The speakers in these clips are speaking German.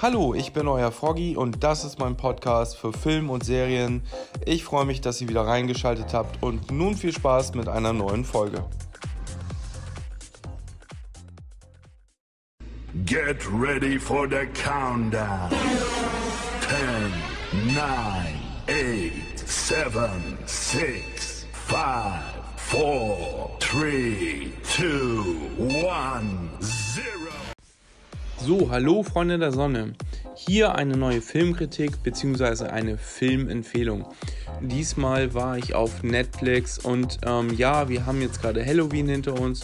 Hallo, ich bin euer Froggy und das ist mein Podcast für Film und Serien. Ich freue mich, dass ihr wieder reingeschaltet habt und nun viel Spaß mit einer neuen Folge. Get ready for the countdown. 10, 9, 8, 7, 6, 5, 4, 3, 2, 1, 0. So, hallo Freunde der Sonne. Hier eine neue Filmkritik bzw. eine Filmempfehlung. Diesmal war ich auf Netflix und ähm, ja, wir haben jetzt gerade Halloween hinter uns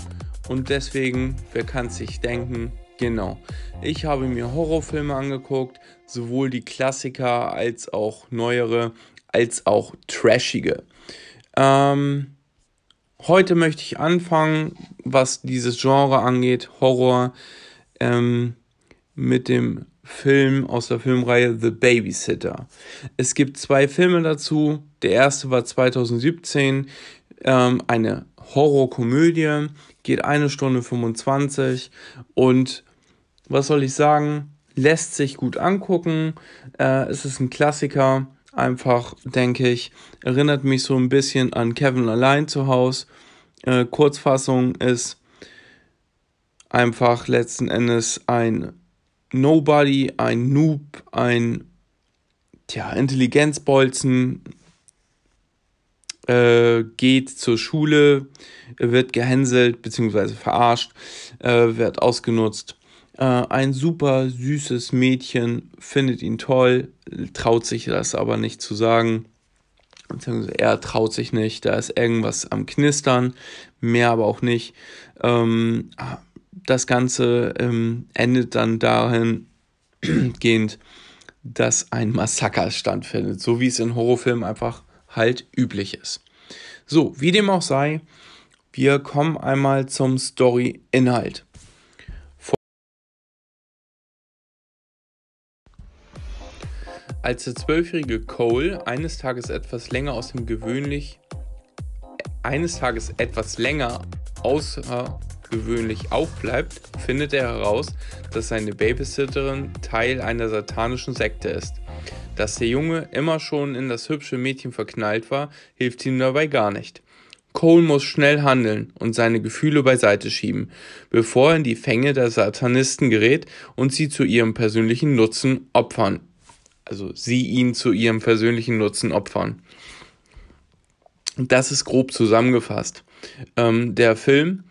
und deswegen, wer kann sich denken, genau. Ich habe mir Horrorfilme angeguckt, sowohl die Klassiker als auch neuere, als auch trashige. Ähm, heute möchte ich anfangen, was dieses Genre angeht, Horror. Ähm, mit dem Film aus der Filmreihe The Babysitter. Es gibt zwei Filme dazu. Der erste war 2017, ähm, eine Horrorkomödie, geht eine Stunde 25 und was soll ich sagen, lässt sich gut angucken. Äh, es ist ein Klassiker, einfach denke ich, erinnert mich so ein bisschen an Kevin allein zu Hause. Äh, Kurzfassung ist einfach letzten Endes ein Nobody, ein Noob, ein tja, Intelligenzbolzen, äh, geht zur Schule, wird gehänselt bzw. verarscht, äh, wird ausgenutzt. Äh, ein super süßes Mädchen findet ihn toll, traut sich das aber nicht zu sagen. Er traut sich nicht, da ist irgendwas am Knistern, mehr aber auch nicht. Ähm, das Ganze ähm, endet dann dahin gehend, dass ein Massaker stattfindet, so wie es in Horrorfilmen einfach halt üblich ist. So, wie dem auch sei, wir kommen einmal zum Story-Inhalt. Als der zwölfjährige Cole eines Tages etwas länger aus dem gewöhnlich eines Tages etwas länger außer gewöhnlich aufbleibt, findet er heraus, dass seine Babysitterin Teil einer satanischen Sekte ist. Dass der Junge immer schon in das hübsche Mädchen verknallt war, hilft ihm dabei gar nicht. Cole muss schnell handeln und seine Gefühle beiseite schieben, bevor er in die Fänge der Satanisten gerät und sie zu ihrem persönlichen Nutzen opfern. Also sie ihn zu ihrem persönlichen Nutzen opfern. Das ist grob zusammengefasst. Ähm, der Film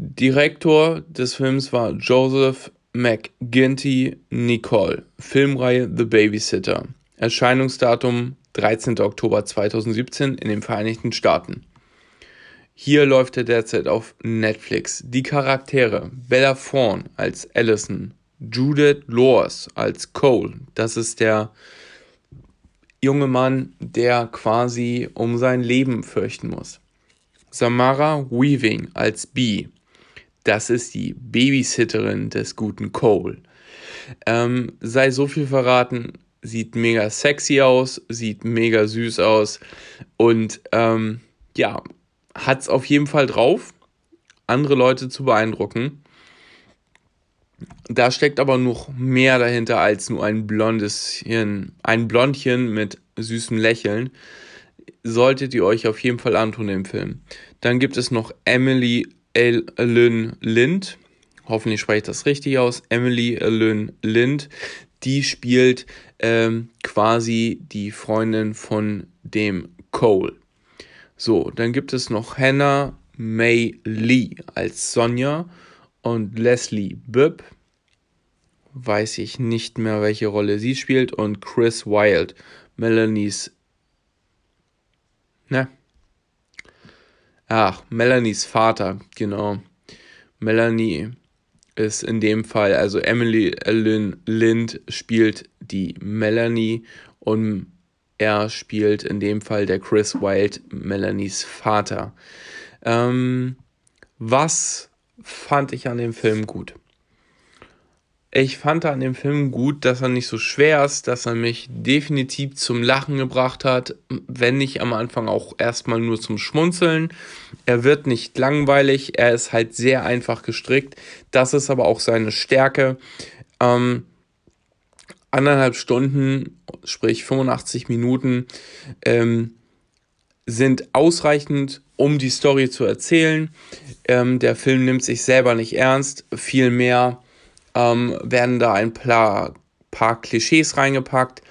Direktor des Films war Joseph McGinty Nicole. Filmreihe The Babysitter. Erscheinungsdatum 13. Oktober 2017 in den Vereinigten Staaten. Hier läuft er derzeit auf Netflix. Die Charaktere Bella Thorne als Allison, Judith Lors als Cole, das ist der junge Mann, der quasi um sein Leben fürchten muss. Samara Weaving als Bee, das ist die Babysitterin des guten Cole. Ähm, sei so viel verraten, sieht mega sexy aus, sieht mega süß aus und ähm, ja, hat es auf jeden Fall drauf, andere Leute zu beeindrucken. Da steckt aber noch mehr dahinter als nur ein blondes ein Blondchen mit süßem Lächeln. Solltet ihr euch auf jeden Fall antun im Film. Dann gibt es noch Emily Ellen Lind, hoffentlich spreche ich das richtig aus, Emily Ellen Lind, die spielt ähm, quasi die Freundin von dem Cole. So, dann gibt es noch Hannah May Lee als Sonja und Leslie Bibb, weiß ich nicht mehr, welche Rolle sie spielt, und Chris Wilde, Melanies, ne, Ach, Melanies Vater, genau. Melanie ist in dem Fall, also Emily Lind spielt die Melanie und er spielt in dem Fall der Chris Wilde, Melanies Vater. Ähm, was fand ich an dem Film gut? Ich fand an dem Film gut, dass er nicht so schwer ist, dass er mich definitiv zum Lachen gebracht hat, wenn nicht am Anfang auch erstmal nur zum Schmunzeln. Er wird nicht langweilig, er ist halt sehr einfach gestrickt. Das ist aber auch seine Stärke. Ähm, anderthalb Stunden, sprich 85 Minuten, ähm, sind ausreichend, um die Story zu erzählen. Ähm, der Film nimmt sich selber nicht ernst, vielmehr ähm, werden da ein paar, paar Klischees reingepackt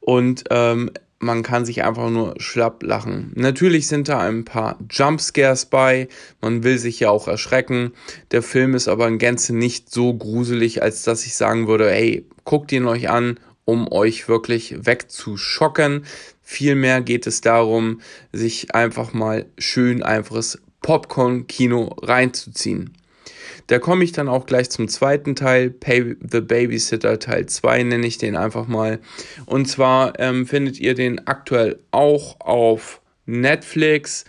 und ähm, man kann sich einfach nur schlapp lachen. Natürlich sind da ein paar Jumpscares bei, man will sich ja auch erschrecken. Der Film ist aber in Gänze nicht so gruselig, als dass ich sagen würde, hey, guckt ihn euch an, um euch wirklich wegzuschocken. Vielmehr geht es darum, sich einfach mal schön einfaches Popcorn-Kino reinzuziehen. Da komme ich dann auch gleich zum zweiten Teil, Pay the Babysitter Teil 2 nenne ich den einfach mal. Und zwar ähm, findet ihr den aktuell auch auf Netflix.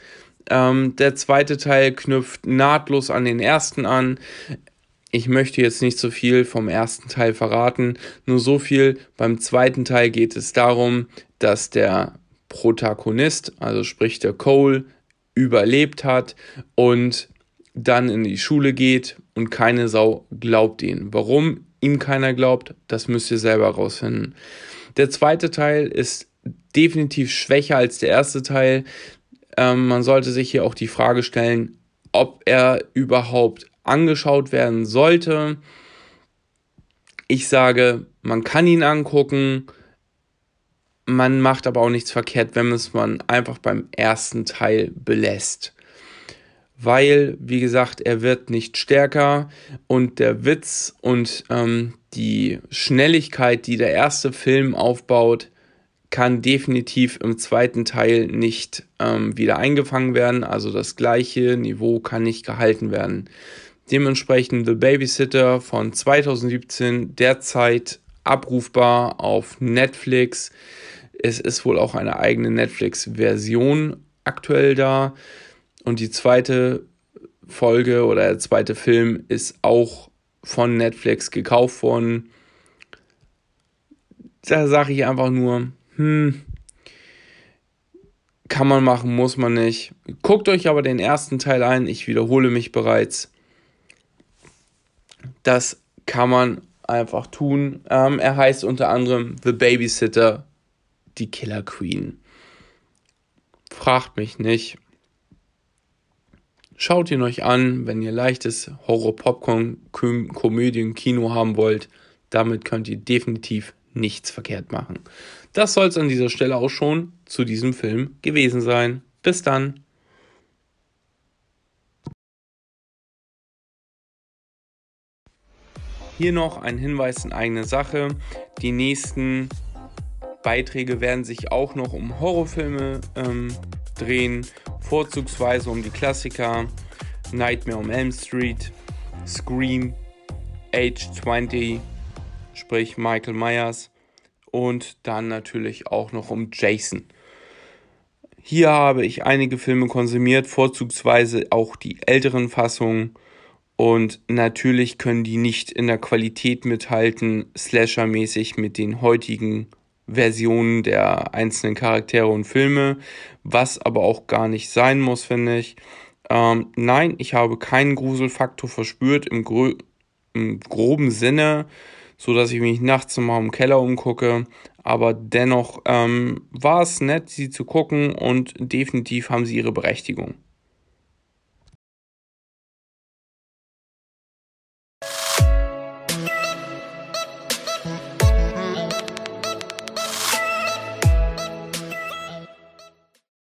Ähm, der zweite Teil knüpft nahtlos an den ersten an. Ich möchte jetzt nicht so viel vom ersten Teil verraten, nur so viel. Beim zweiten Teil geht es darum, dass der Protagonist, also sprich der Cole, überlebt hat und dann in die Schule geht und keine Sau glaubt ihn. Warum ihm keiner glaubt, das müsst ihr selber rausfinden. Der zweite Teil ist definitiv schwächer als der erste Teil. Ähm, man sollte sich hier auch die Frage stellen, ob er überhaupt angeschaut werden sollte. Ich sage, man kann ihn angucken, man macht aber auch nichts verkehrt, wenn es man einfach beim ersten Teil belässt weil, wie gesagt, er wird nicht stärker und der Witz und ähm, die Schnelligkeit, die der erste Film aufbaut, kann definitiv im zweiten Teil nicht ähm, wieder eingefangen werden. Also das gleiche Niveau kann nicht gehalten werden. Dementsprechend The Babysitter von 2017 derzeit abrufbar auf Netflix. Es ist wohl auch eine eigene Netflix-Version aktuell da. Und die zweite Folge oder der zweite Film ist auch von Netflix gekauft worden. Da sage ich einfach nur, hm, kann man machen, muss man nicht. Guckt euch aber den ersten Teil ein, ich wiederhole mich bereits. Das kann man einfach tun. Ähm, er heißt unter anderem The Babysitter, die Killer Queen. Fragt mich nicht. Schaut ihn euch an, wenn ihr leichtes Horror-Popcorn-Komödien-Kino haben wollt. Damit könnt ihr definitiv nichts verkehrt machen. Das soll es an dieser Stelle auch schon zu diesem Film gewesen sein. Bis dann. Hier noch ein Hinweis in eigene Sache. Die nächsten Beiträge werden sich auch noch um Horrorfilme ähm, drehen, vorzugsweise um die Klassiker Nightmare on Elm Street, Scream, Age 20, sprich Michael Myers und dann natürlich auch noch um Jason. Hier habe ich einige Filme konsumiert, vorzugsweise auch die älteren Fassungen und natürlich können die nicht in der Qualität mithalten, slashermäßig mit den heutigen Versionen der einzelnen Charaktere und Filme, was aber auch gar nicht sein muss, finde ich. Ähm, nein, ich habe keinen Gruselfaktor verspürt im, gro im groben Sinne, so dass ich mich nachts mal im Keller umgucke. Aber dennoch ähm, war es nett, sie zu gucken und definitiv haben sie ihre Berechtigung.